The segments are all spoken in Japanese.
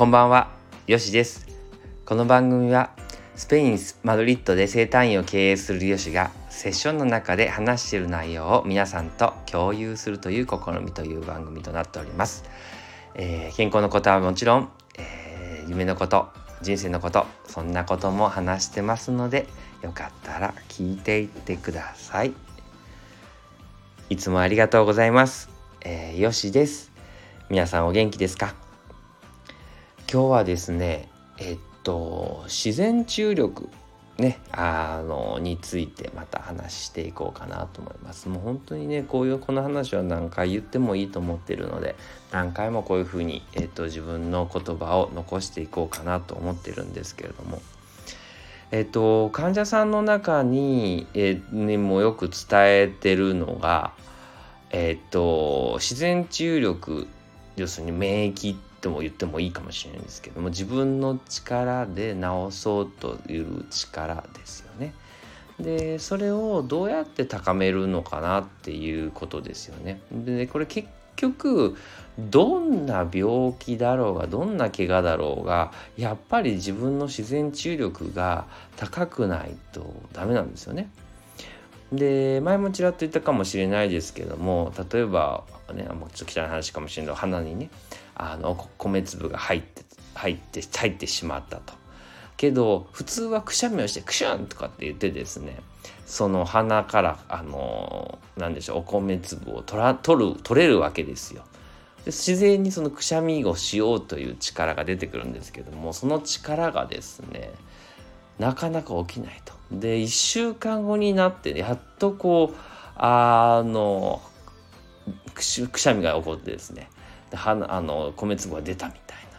こんばんは、よしです。この番組はスペイン・マドリッドで生誕院を経営するよしがセッションの中で話している内容を皆さんと共有するという試みという番組となっております。えー健康のことはもちろん、えー夢のこと、人生のこと、そんなことも話してますので、よかったら聞いていってください。いつもありがとうございます。えーよしです。皆さんお元気ですか？今日はですねえっと自然注力ねあのについてまた話していこうかなと思います。もう本当にねこういうこの話は何回言ってもいいと思ってるので何回もこういうふうに、えっと、自分の言葉を残していこうかなと思ってるんですけれども。えっと患者さんの中に、えね、もよく伝えてるのがえっと自然注力要するに免疫とも言ってもいいかもしれないんですけども自分の力で治そうという力ですよね。でそれをどうやって高めるのかなっていうことですよね。でこれ結局どんな病気だろうがどんな怪我だろうがやっぱり自分の自然注力が高くないとダメなんですよね。で前もちらっと言ったかもしれないですけども例えばねもうちょっと汚い話かもしれないけど鼻にねあの米粒が入って入って入ってしまったと。けど普通はくしゃみをしてクシュンとかって言ってですねその鼻からあのなんでしょうお米粒を取ら取る取れるわけですよ。で自然にそのくしゃみをしようという力が出てくるんですけどもその力がですねなかなか起きないと。で1週間後になってやっとこうあのくしゃみが起こってですねであの米粒が出たみたいな。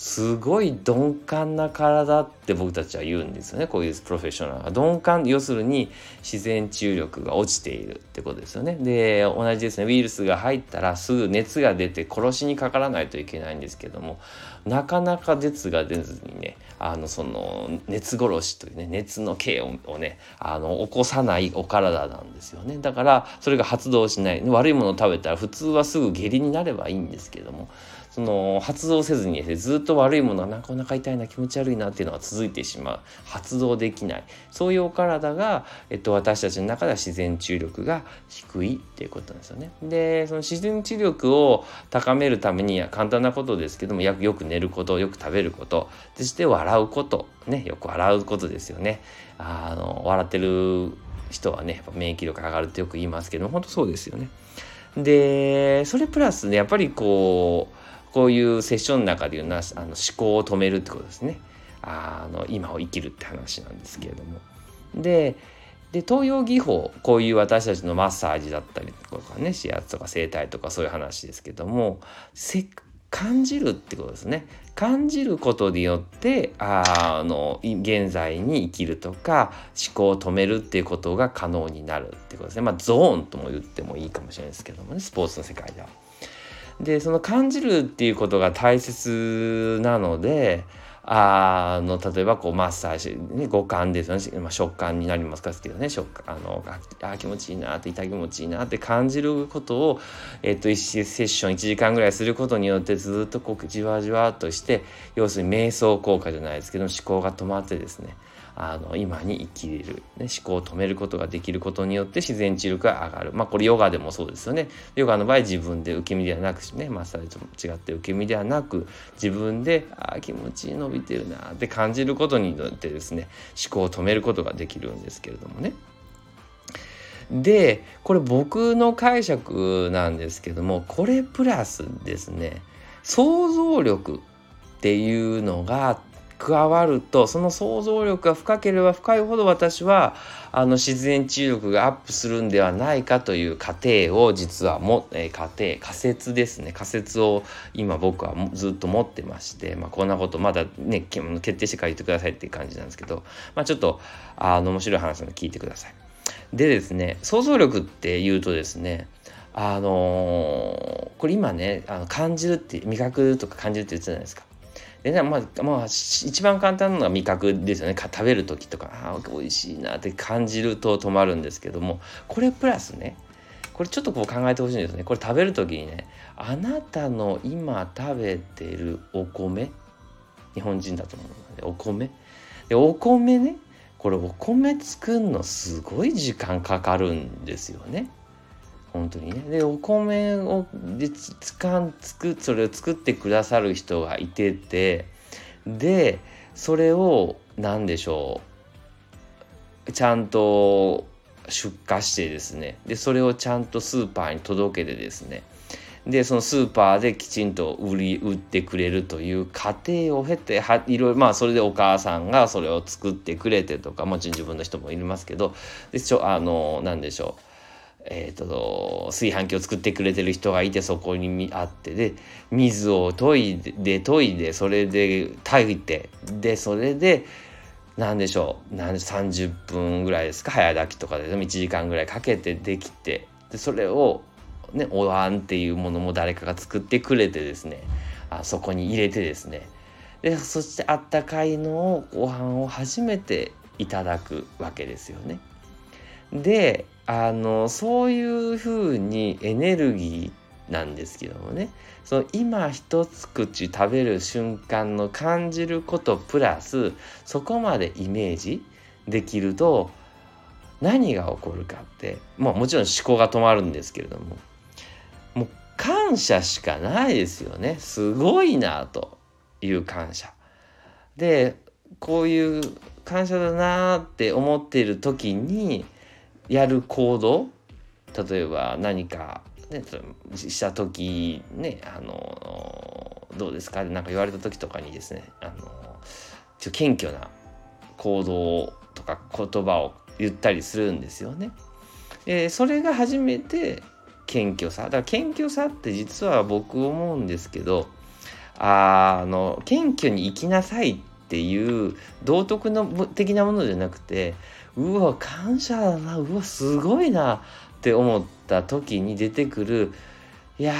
すごい鈍感な体って僕たちは言うんですよね。こういうプロフェッショナルが。鈍感要するに自然注力が落ちているってことですよね。で同じですね。ウイルスが入ったらすぐ熱が出て殺しにかからないといけないんですけどもなかなか熱が出ずにねあのその熱殺しというね熱の刑ををねあの起こさないお体なんですよね。だからそれが発動しない。悪いものを食べたら普通はすぐ下痢になればいいんですけどもその発動せずにねずっとと悪いものはなんかお腹痛いな気持ち悪いなっていうのが続いてしまう発動できないそういうお体が、えっと、私たちの中では自然注力が低いっていうことなんですよね。でその自然注力を高めるためには簡単なことですけどもよく寝ることよく食べることそして笑うことねよく笑うことですよね。あの笑ってる人はねやっぱ免疫力上がるってよく言いますけども本当そうですよね。でそれプラスねやっぱりこうこういうセッションの中で言うのはあの思考を止めるってことですね。あの今を生きるって話なんですけれども。でで東洋技法こういう私たちのマッサージだったりとかね指圧とか整体とかそういう話ですけどもせ感じるってことですね感じることによってあの現在に生きるとか思考を止めるっていうことが可能になるってことですねまあゾーンとも言ってもいいかもしれないですけどもねスポーツの世界では。でその感じるっていうことが大切なのであの例えばこうマッサージ、ね、五感ですよね、まあ、食感になりますかけどね食あのあ気持ちいいなって痛気持ちいいなって感じることを、えっと、1セッション1時間ぐらいすることによってずっとこうじわじわっとして要するに瞑想効果じゃないですけど思考が止まってですねあの今に生きれる、ね、思考を止めることができることによって自然治力が上がる。まあこれヨガでもそうですよね。ヨガの場合自分で受け身ではなくねマッサージと違って受け身ではなく自分であ気持ちいい伸びてるなって感じることによってですね思考を止めることができるんですけれどもね。でこれ僕の解釈なんですけどもこれプラスですね想像力っていうのが加わるとその想像力が深ければ深いほど私はあの自然治癒力がアップするんではないかという過程を実はも、えー、過程仮説ですね仮説を今僕はずっと持ってまして、まあ、こんなことまだね決定してから言ってくださいっていう感じなんですけど、まあ、ちょっとあの面白い話なの聞いてください。でですね想像力っていうとですねあのー、これ今ねあの感じるって味覚とか感じるって言ってたじゃないですか。でまあ、まあ、一番簡単なのは味覚ですよね。食べる時とかあ美味しいなって感じると止まるんですけどもこれプラスねこれちょっとこう考えてほしいんですね。これ食べる時にねあなたの今食べてるお米日本人だと思うのでお米。でお米ねこれお米作るのすごい時間かかるんですよね。本当にね。でお米をでつかんつくそれを作ってくださる人がいててでそれを何でしょう。ちゃんと出荷してですね。でそれをちゃんとスーパーに届けてですね。でそのスーパーできちんと売り売ってくれるという過程を経てはいろいろまあそれでお母さんがそれを作ってくれてとかもちろん自分の人もいますけど。でちょあの何でしょう。えーと、炊飯器を作ってくれてる人がいてそこにあってで水を研いで研いでそれで炊いてでそれで何でしょう30分ぐらいですか早炊きとかででも1時間ぐらいかけてできてでそれをね、お椀っていうものも誰かが作ってくれてですねあそこに入れてですねでそしてあったかいのをご飯を初めていただくわけですよね。であのそういうふうにエネルギーなんですけどもね。その今一口食べる瞬間の感じることプラスそこまでイメージできると何が起こるかって、まあ、もちろん思考が止まるんですけれども。もう感謝しかないですよね。すごいなという感謝。でこういう感謝だなって思っている時にやる行動？例えば何か、ね、した時ねあのどうですか？何か言われた時とかにですねあのちょ謙虚な行動とか言葉を言ったりするんですよね。えそれが初めて謙虚さ。だから謙虚さって実は僕思うんですけどあの謙虚に生きなさいっていう道徳の的なものじゃなくてうわ感謝だなうわすごいなって思った時に出てくるいや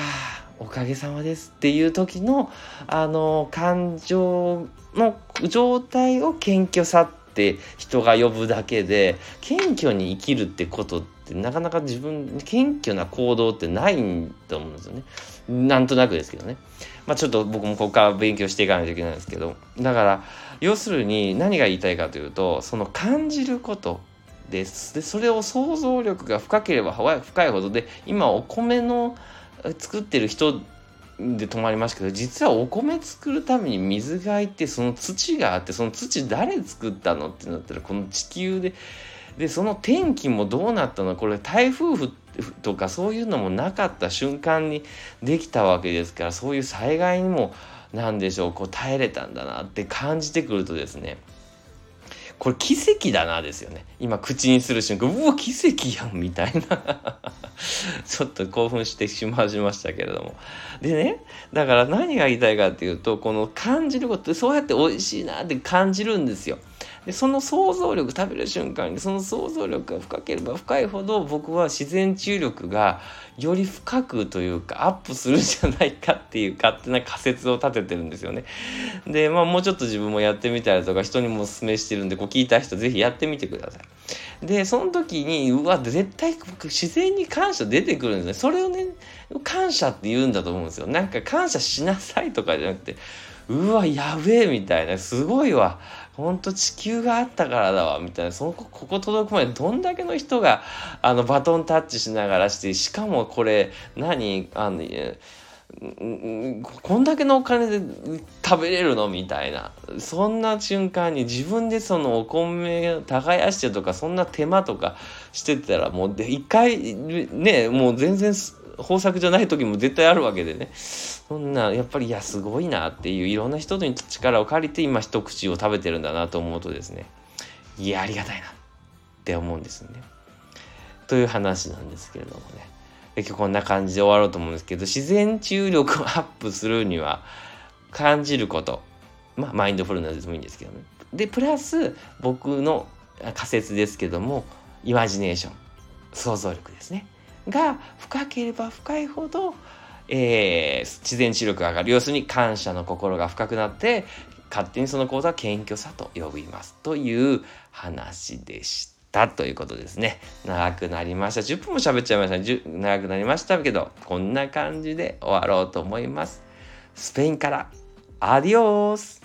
おかげさまですっていう時のあの感情の状態を謙虚さって人が呼ぶだけで謙虚に生きるってことってなかなか自分謙虚な行動ってないと思うんですよね。なんとなくですけどね。まあちょっと僕もここから勉強していかないといけないんですけどだから要するに何が言いたいかというとその感じることです。でそれを想像力が深ければ深いほどで今お米の作ってる人で止まりましたけど実はお米作るために水がいてその土があってその土誰作ったのってなったらこの地球ででその天気もどうなったのこれ台風とかそういうのもなかった瞬間にできたわけですからそういう災害にも何でしょうこう耐えれたんだなって感じてくるとですねこれ奇跡だなですよね。今口にする瞬間うわ奇跡やんみたいな。ちょっと興奮してしまいましたけれども。でねだから何が言いたいかっていうとこの感じることそうやって美味しいなって感じるんですよ。でその想像力食べる瞬間にその想像力が深ければ深いほど僕は自然治癒力がより深くというかアップするんじゃないかっていう勝手な仮説を立ててるんですよね。でまあもうちょっと自分もやってみたりとか人にもお勧めしてるんでこう聞いた人是非やってみてください。でその時にうわ絶対自然に感謝出てくるんですね。それをね感謝って言うんだと思うんですよ。なんか感謝しなさいとかじゃなくてうわやべえみたいなすごいわほんと地球があったからだわみたいな。そのここ届くまでどんだけの人があのバトンタッチしながらしてしかもこれ何あのこんだけのお金で食べれるの？みたいな。そんな瞬間に自分でそのお米耕してとかそんな手間とかしてたらもう一回ねもう全然豊作じゃない時も絶対あるわけでね。そんなやっぱりいやすごいなっていういろんな人の力を借りて今一口を食べてるんだなと思うとですね。いやありがたいなって思うんですよね。という話なんですけれどもね。今日こんな感じで終わろうと思うんですけど自然治癒力をアップするには感じること。まあマインドフルネスでもいいんですけどね。でプラス僕の仮説ですけどもイマジネーション。想像力ですね。が深ければ深いほど、えー、自然知力が上がる要するに感謝の心が深くなって勝手にその講座は謙虚さと呼びますという話でした。ということですね。長くなりました。10分も喋っちゃいましたね。長くなりましたけど、こんな感じで終わろうと思います。スペインから、アディオース